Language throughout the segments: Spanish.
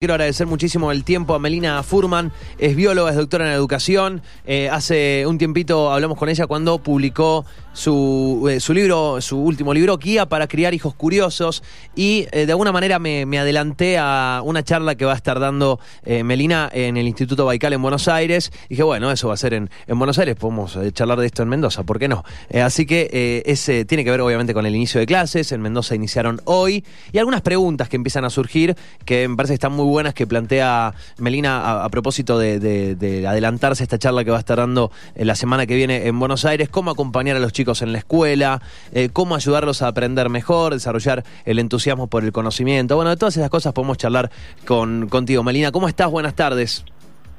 Quiero agradecer muchísimo el tiempo a Melina Furman, es bióloga, es doctora en educación. Eh, hace un tiempito hablamos con ella cuando publicó su, eh, su libro, su último libro, Guía para criar hijos curiosos. Y eh, de alguna manera me, adelanté a una charla que va a estar dando Melina en el Instituto Baikal en Buenos Aires. Y dije, bueno, eso va a ser en, en Buenos Aires, podemos charlar de esto en Mendoza, ¿por qué no? así que ese tiene que ver obviamente con el inicio de clases. En Mendoza iniciaron hoy. Y algunas preguntas que empiezan a surgir que me parece que están muy buenas que plantea Melina a, propósito de, adelantarse esta charla que va a estar dando eh, la semana que viene en Buenos Aires, cómo acompañar a los chicos en la escuela, eh, cómo ayudarlos a aprender mejor, desarrollar el entusiasmo por el conocimiento. Bueno, de todas esas cosas podemos charlar con, contigo. Melina, ¿cómo estás? Buenas tardes.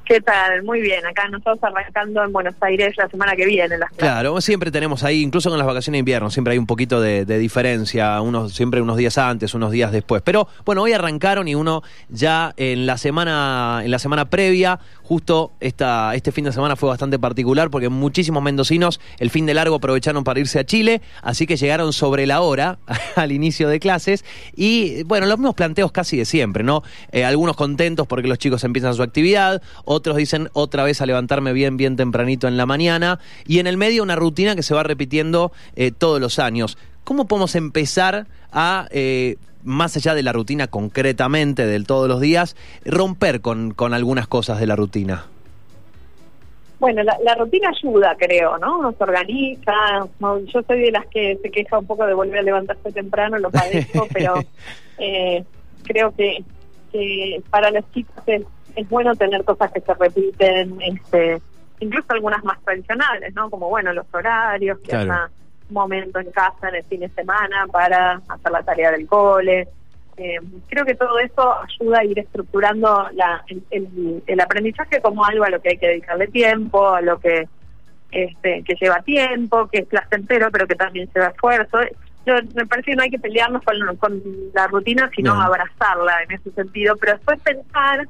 ¿Qué tal? Muy bien, acá nosotros arrancando en Buenos Aires la semana que viene. Las claro, siempre tenemos ahí, incluso con las vacaciones de invierno, siempre hay un poquito de, diferencia, unos, siempre unos días antes, unos días después. Pero bueno, hoy arrancaron y uno ya en la semana, en la semana previa, justo esta, este fin de semana fue bastante particular porque muchísimos mendocinos el fin de largo aprovecharon para irse a Chile, así que llegaron sobre la hora al inicio de clases y bueno, los mismos planteos casi de siempre, ¿no? Eh, algunos contentos porque los chicos empiezan su actividad, otros dicen otra vez a levantarme bien, bien tempranito en la mañana, y en el medio una rutina que se va repitiendo eh, todos los años. ¿Cómo podemos empezar a, eh, más allá de la rutina concretamente del todos los días, romper con, con algunas cosas de la rutina? Bueno, la, rutina ayuda, creo, ¿no? Nos organiza. yo soy de las que se queja un poco de volver a levantarse temprano, lo padezco, pero eh, creo que, que para los chicos es es bueno tener cosas que se repiten, este, incluso algunas más tradicionales, ¿no? Como, bueno, los horarios, que haya un momento en casa en el fin de semana para hacer la tarea del cole. Eh, creo que todo eso ayuda a ir estructurando la, el, el, aprendizaje como algo a lo que hay que dedicarle tiempo, a lo que este, que lleva tiempo, que es placentero, pero que también lleva esfuerzo. Yo, me parece que no hay que pelearnos con, con la rutina, sino abrazarla en ese sentido, pero después pensar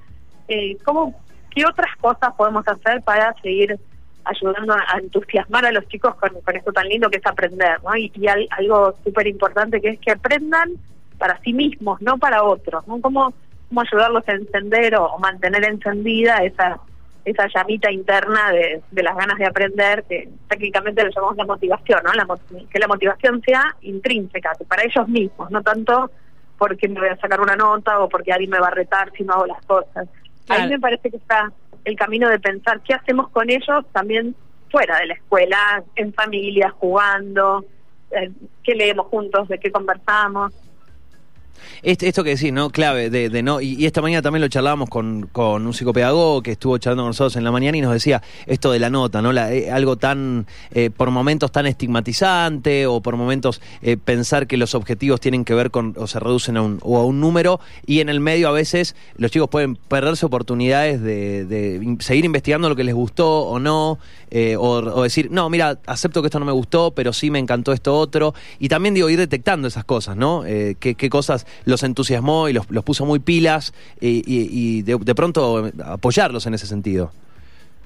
eh, ¿cómo, ¿qué otras cosas podemos hacer para seguir ayudando a entusiasmar a los chicos con, esto tan lindo que es aprender, ¿no? Y, algo súper importante que es que aprendan para sí mismos, no para otros, ¿no? ¿Cómo, ayudarlos a encender o, mantener encendida esa esa llamita interna de, las ganas de aprender, que técnicamente lo llamamos la motivación, que la motivación sea intrínseca, para ellos mismos, no tanto porque me voy a sacar una nota o porque alguien me va a retar si no hago las cosas. A mí me parece que está el camino de pensar qué hacemos con ellos también fuera de la escuela, en familia, jugando, eh, qué leemos juntos, de qué conversamos. Esto que decís, ¿no? Clave de, no. Y, esta mañana también lo charlábamos con, con, un psicopedagogo que estuvo charlando con nosotros en la mañana y nos decía esto de la nota, ¿no? La, eh, algo tan, eh, por momentos tan estigmatizante o por momentos eh, pensar que los objetivos tienen que ver con, o se reducen a un, o a un número y en el medio a veces los chicos pueden perderse oportunidades de, de seguir investigando lo que les gustó o no, o, decir, no, mira, acepto que esto no me gustó, pero sí me encantó esto otro. Y también digo, ir detectando esas cosas, ¿no? qué, qué cosas los entusiasmó y los, puso muy pilas y, de, pronto apoyarlos en ese sentido.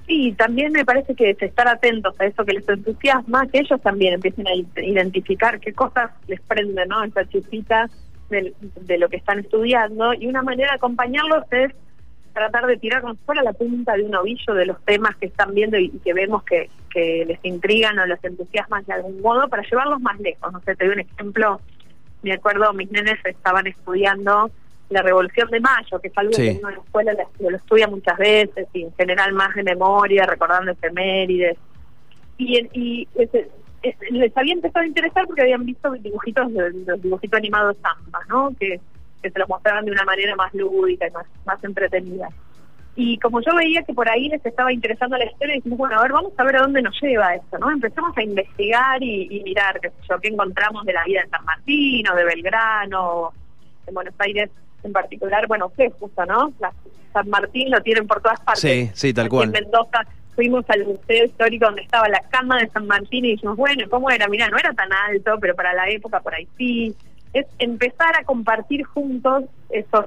Sí, también me parece que estar atentos a eso que les entusiasma, que ellos también empiecen a identificar qué cosas les prenden, ¿no? Esa chispita de, de, lo que están estudiando y una manera de acompañarlos es tratar de tirarnos fuera la punta de un ovillo de los temas que están viendo y, que vemos que, que les intrigan o les entusiasman de algún modo para llevarlos más lejos. No sé, te doy un ejemplo me acuerdo, mis nenes estaban estudiando la Revolución de Mayo, que es algo que uno en la escuela lo estudia muchas veces y en general más de memoria, recordando efemérides. Y, y les había empezado a interesar porque habían visto dibujitos, los dibujitos animados Samba, ¿no? Que, que se los mostraban de una manera más lúdica y más, más entretenida. Y como yo veía que por ahí les estaba interesando la historia, dijimos, bueno, a ver, vamos a ver a dónde nos lleva esto, ¿no? Empezamos a investigar y, mirar, qué sé yo, qué encontramos de la vida de San Martín o de Belgrano, en Buenos Aires en particular, bueno, usted justo, ¿no? San Martín lo tienen por todas partes. Sí, sí, tal cual. En Mendoza fuimos al Museo Histórico donde estaba la cama de San Martín y dijimos, bueno, ¿cómo era? Mira, no era tan alto, pero para la época por ahí sí. Es empezar a compartir juntos esos,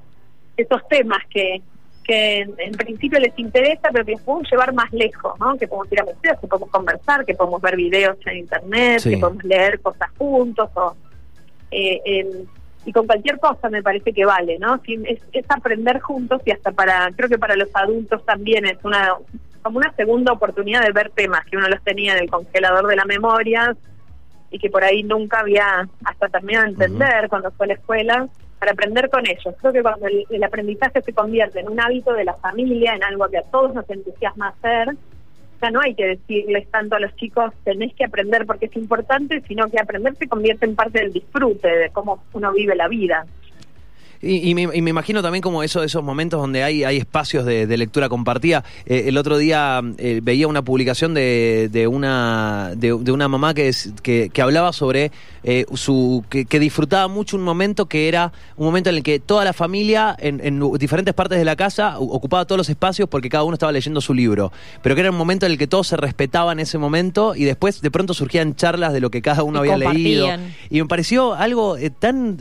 esos temas que, que en, principio les interesa, pero que les podemos llevar más lejos, ¿no? Que podemos ir a museos, que podemos conversar, que podemos ver videos en internet, que podemos leer cosas juntos, o eh, y con cualquier cosa me parece que vale, ¿no? Es, es, aprender juntos y hasta para, creo que para los adultos también es una como una segunda oportunidad de ver temas que uno los tenía en el congelador de la memoria y que por ahí nunca había hasta terminado de entender cuando fue a la escuela, para aprender con ellos. Creo que cuando el, aprendizaje se convierte en un hábito de la familia, en algo que a todos nos entusiasma hacer, ya no hay que decirles tanto a los chicos, tenés que aprender porque es importante, sino que aprender se convierte en parte del disfrute de cómo uno vive la vida. Y, me, imagino también como eso, esos momentos donde hay, hay espacios de, lectura compartida. Eh, el otro día eh, veía una publicación de, de una, de, una mamá que, que, que hablaba sobre eh, su que, disfrutaba mucho un momento que era un momento en el que toda la familia en, en, diferentes partes de la casa ocupaba todos los espacios porque cada uno estaba leyendo su libro. Pero que era un momento en el que todos se respetaban en ese momento y después de pronto surgían charlas de lo que cada uno había leído. Y me pareció algo tan,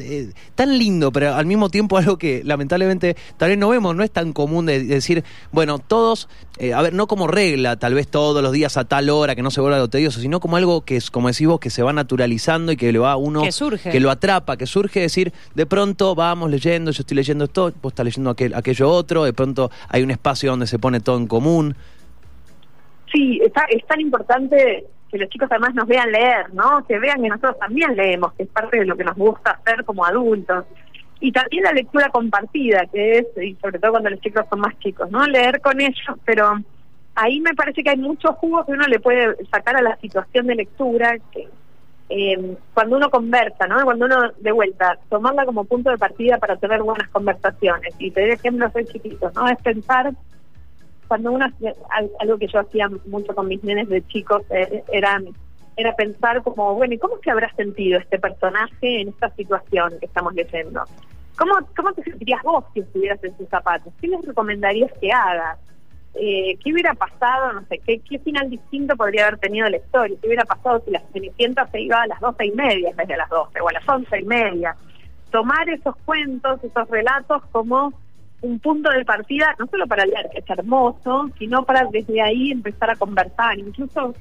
tan lindo, pero al mismo tiempo algo que lamentablemente tal vez no vemos, no es tan común de, decir, bueno, todos, eh, a ver, no como regla, tal vez todos los días a tal hora, que no se vuelva lo tedioso, sino como algo que es, como decís vos, que se va naturalizando y que le va a uno, que, surge. que lo atrapa, que surge decir, de pronto vamos leyendo, yo estoy leyendo esto, vos estás leyendo aquel, aquello otro, de pronto hay un espacio donde se pone todo en común. Sí, está, es tan importante que los chicos además nos vean leer, ¿no? Que vean que nosotros también leemos, que es parte de lo que nos gusta hacer como adultos y también la lectura compartida, que es, y sobre todo cuando los chicos son más chicos, ¿no? Leer con ellos, pero ahí me parece que hay mucho jugo que uno le puede sacar a la situación de lectura, que eh, cuando uno conversa, ¿no? Cuando uno, de vuelta, tomarla como punto de partida para tener buenas conversaciones. Y te doy ejemplos soy chiquitos, ¿no? Es pensar, cuando uno, algo que yo hacía mucho con mis nenes de chicos, eh, eran era pensar como, bueno, ¿y cómo se habrá sentido este personaje en esta situación que estamos leyendo? ¿Cómo, cómo te sentirías vos si estuvieras en sus zapatos? ¿Qué les recomendarías que hagas? Eh, ¿Qué hubiera pasado? No sé, ¿qué, ¿qué final distinto podría haber tenido la historia? ¿Qué hubiera pasado si la Cenicienta se iba a las doce y media en vez de las doce o a las once y media? Tomar esos cuentos, esos relatos como un punto de partida, no solo para leer, que es hermoso, sino para desde ahí empezar a conversar, incluso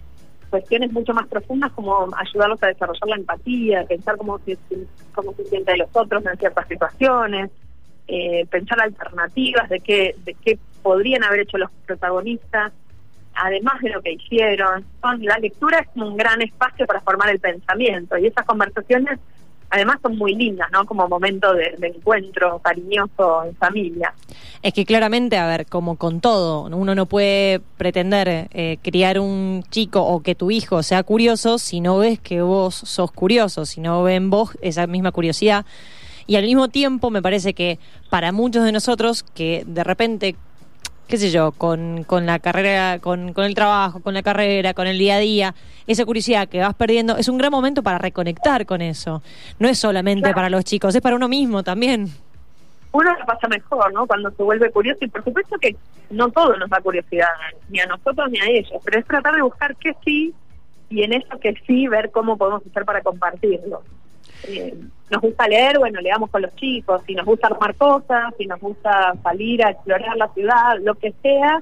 cuestiones mucho más profundas como ayudarlos a desarrollar la empatía, pensar cómo se, cómo se siente de los otros en ciertas situaciones, eh, pensar alternativas de qué, de qué podrían haber hecho los protagonistas, además de lo que hicieron. La lectura es un gran espacio para formar el pensamiento y esas conversaciones además son muy lindas, ¿no? Como momento de, encuentro cariñoso en familia. Es que claramente, a ver, como con todo, uno no puede pretender eh, criar un chico o que tu hijo sea curioso si no ves que vos sos curioso, si no ven vos esa misma curiosidad. Y al mismo tiempo me parece que para muchos de nosotros que de repente qué sé yo, con, con la carrera, con, con, el trabajo, con la carrera, con el día a día, esa curiosidad que vas perdiendo, es un gran momento para reconectar con eso. No es solamente para los chicos, es para uno mismo también. Uno lo pasa mejor, ¿no? Cuando se vuelve curioso, y por supuesto que no todo nos da curiosidad, ni a nosotros ni a ellos, pero es tratar de buscar qué sí, y en eso que sí, ver cómo podemos hacer para compartirlo. Eh, nos gusta leer, bueno, leamos con los chicos, si nos gusta armar cosas, si nos gusta salir a explorar la ciudad, lo que sea,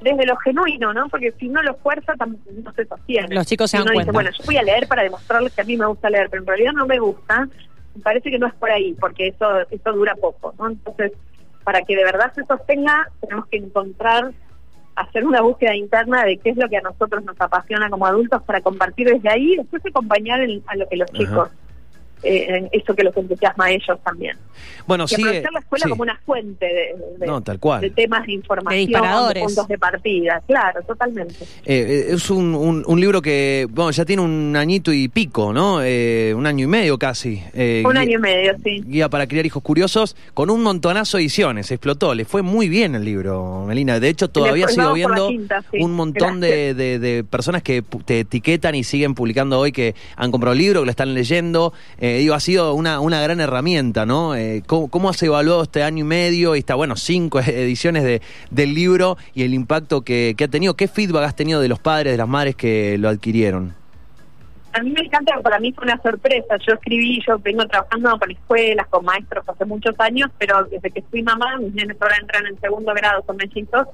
desde lo genuino, ¿no? Porque si no lo fuerza, no se sostiene. Los chicos se dan cuenta. bueno, yo voy a leer para demostrarles que a mí me gusta leer, pero en realidad no me gusta, me parece que no es por ahí, porque eso, eso dura poco, ¿no? Entonces, para que de verdad se sostenga, tenemos que encontrar hacer una búsqueda interna de qué es lo que a nosotros nos apasiona como adultos para compartir desde ahí y después acompañar a lo que los chicos eh, eso que los entusiasma a ellos también. Bueno, y aprovechar la escuela como una fuente de, temas de información, de, puntos de partida, claro, totalmente. Eh, es un, un, libro que, bueno, ya tiene un añito y pico, ¿no? Eh, un año y medio casi. Eh, un año y medio, sí. Guía para criar hijos curiosos, con un montonazo de ediciones, explotó, le fue muy bien el libro, Melina. De hecho, todavía sigo viendo un montón de, de, personas que te etiquetan y siguen publicando hoy que han comprado el libro, que lo están leyendo. Eh, eh, ha sido una, una gran herramienta, ¿no? Eh, ¿cómo, has evaluado este año y medio y está, bueno, cinco ediciones de, del libro y el impacto que, ha tenido? ¿Qué feedback has tenido de los padres, de las madres que lo adquirieron? A mí me encanta, para mí fue una sorpresa. Yo escribí, yo vengo trabajando con escuelas, con maestros hace muchos años, pero desde que fui mamá, mis nenes ahora entran en segundo grado, son mellizos,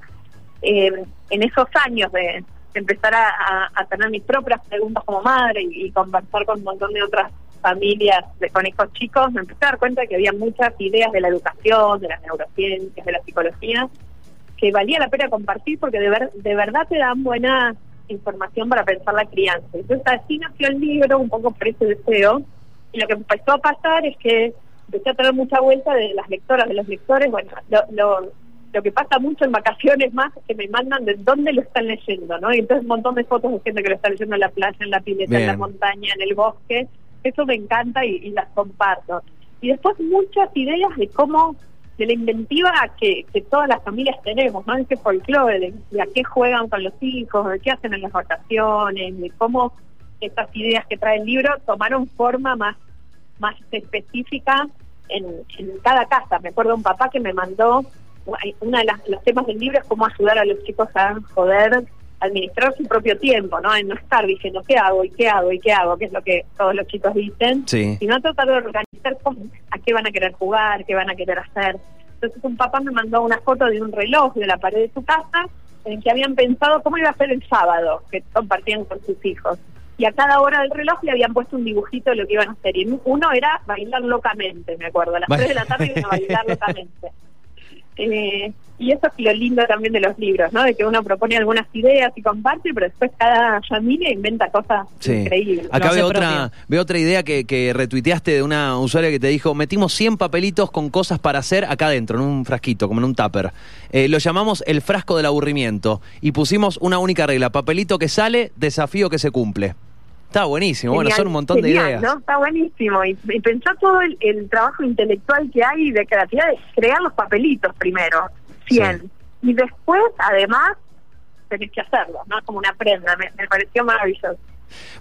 eh, en esos años de, empezar a, tener mis propias preguntas como madre y, conversar con un montón de otras familias de, con hijos chicos, me empecé a dar cuenta que había muchas ideas de la educación, de las neurociencias, de la psicología, que valía la pena compartir porque de, ver, de verdad te dan buena información para pensar la crianza. Entonces así nació el libro, un poco por ese deseo, y lo que empezó a pasar es que empecé a tener mucha vuelta de las lectoras, de los lectores, bueno, lo, lo, lo que pasa mucho en vacaciones más es que me mandan de dónde lo están leyendo, ¿no? Y entonces un montón de fotos de gente que lo está leyendo en la playa, en la pileta, en la montaña, en el bosque, eso me encanta y, las comparto. Y después muchas ideas de cómo de la inventiva que, todas las familias tenemos, ¿no? Ese folclore, de, de, a qué juegan con los hijos, de qué hacen en las vacaciones, de cómo estas ideas que trae el libro tomaron forma más, más específica en, en cada casa. Me acuerdo un papá que me mandó, uno de las, los temas del libro es cómo ayudar a los chicos a poder administrar su propio tiempo, ¿no? En no estar diciendo qué hago y qué hago y qué hago, que es lo que todos los chicos dicen, sí. sino tratar de organizar cómo, a qué van a querer jugar, qué van a querer hacer. Entonces un papá me mandó una foto de un reloj de la pared de su casa en que habían pensado cómo iba a ser el sábado, que compartían con sus hijos. Y a cada hora del reloj le habían puesto un dibujito de lo que iban a hacer. Y uno era bailar locamente, me acuerdo. A las 3 de la tarde iban a bailar locamente. Eh, y eso es lo lindo también de los libros, ¿no? De que uno propone algunas ideas y comparte, pero después cada familia inventa cosas sí. increíbles. Acá no veo otra, veo otra idea que, que retuiteaste de una usuaria que te dijo, metimos 100 papelitos con cosas para hacer acá adentro, en un frasquito, como en un tupper. Eh, lo llamamos el frasco del aburrimiento y pusimos una única regla, papelito que sale, desafío que se cumple. Está buenísimo, genial, bueno, son un montón genial, de ideas. ¿no? Está buenísimo. Y, y pensar todo el, el, trabajo intelectual que hay de creatividad, de crear los papelitos primero, 100. Sí. Y después, además, tenés que hacerlo, ¿no? Como una prenda. Me, me pareció maravilloso.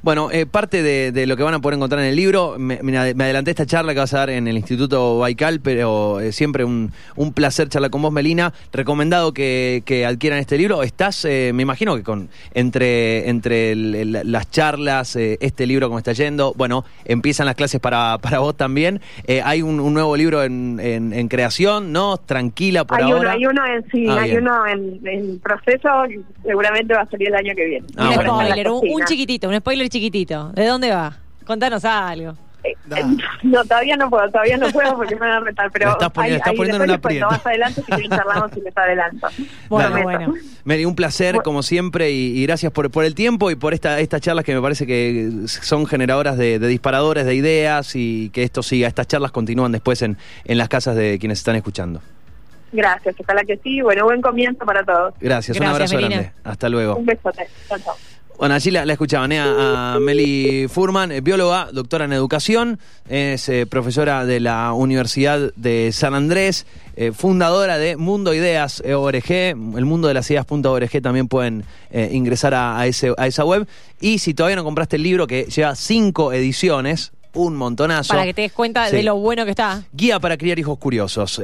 Bueno, eh, parte de, de, lo que van a poder encontrar en el libro, me, me, adelanté esta charla que vas a dar en el Instituto Baikal, pero eh, siempre un, un, placer charlar con vos, Melina. Recomendado que, que adquieran este libro. Estás, eh, me imagino que con entre, entre el, el, las charlas, eh, este libro como está yendo, bueno, empiezan las clases para, para vos también. Eh, hay un, un, nuevo libro en, en, en, creación, ¿no? Tranquila por hay ahora. Uno, hay uno en sí, ah, hay bien. uno en, en, proceso, seguramente va a salir el año que viene. Ah, bueno. spoiler, un, un chiquitito, un spoiler chiquitito. ¿De dónde va? Contanos algo. Eh, no, todavía no puedo, todavía no puedo porque me van a retar, pero estás poniendo, estás ahí poniendo en un aprieto. más adelante si quieren charlamos y les adelanto. Bueno, Dale. bueno. Mary, un placer bueno. como siempre y, y, gracias por, por el tiempo y por esta, estas charlas que me parece que son generadoras de, de, disparadores de ideas y que esto siga, estas charlas continúan después en, en las casas de quienes están escuchando. Gracias, ojalá que sí. Bueno, buen comienzo para todos. Gracias, Gracias un abrazo Melina. grande. Hasta luego. Un besote. Chao, chao. Bueno, allí la, la escuchaban ¿eh? a, a, Meli Furman, eh, bióloga, doctora en educación, es eh, profesora de la Universidad de San Andrés, eh, fundadora de Mundo Ideas ORG, el mundo de las ideas.org también pueden ingresar a, a, ese, a esa web. Y si todavía no compraste el libro, que lleva cinco ediciones, un montonazo. Para que te des cuenta sí. de lo bueno que está. Guía para criar hijos curiosos.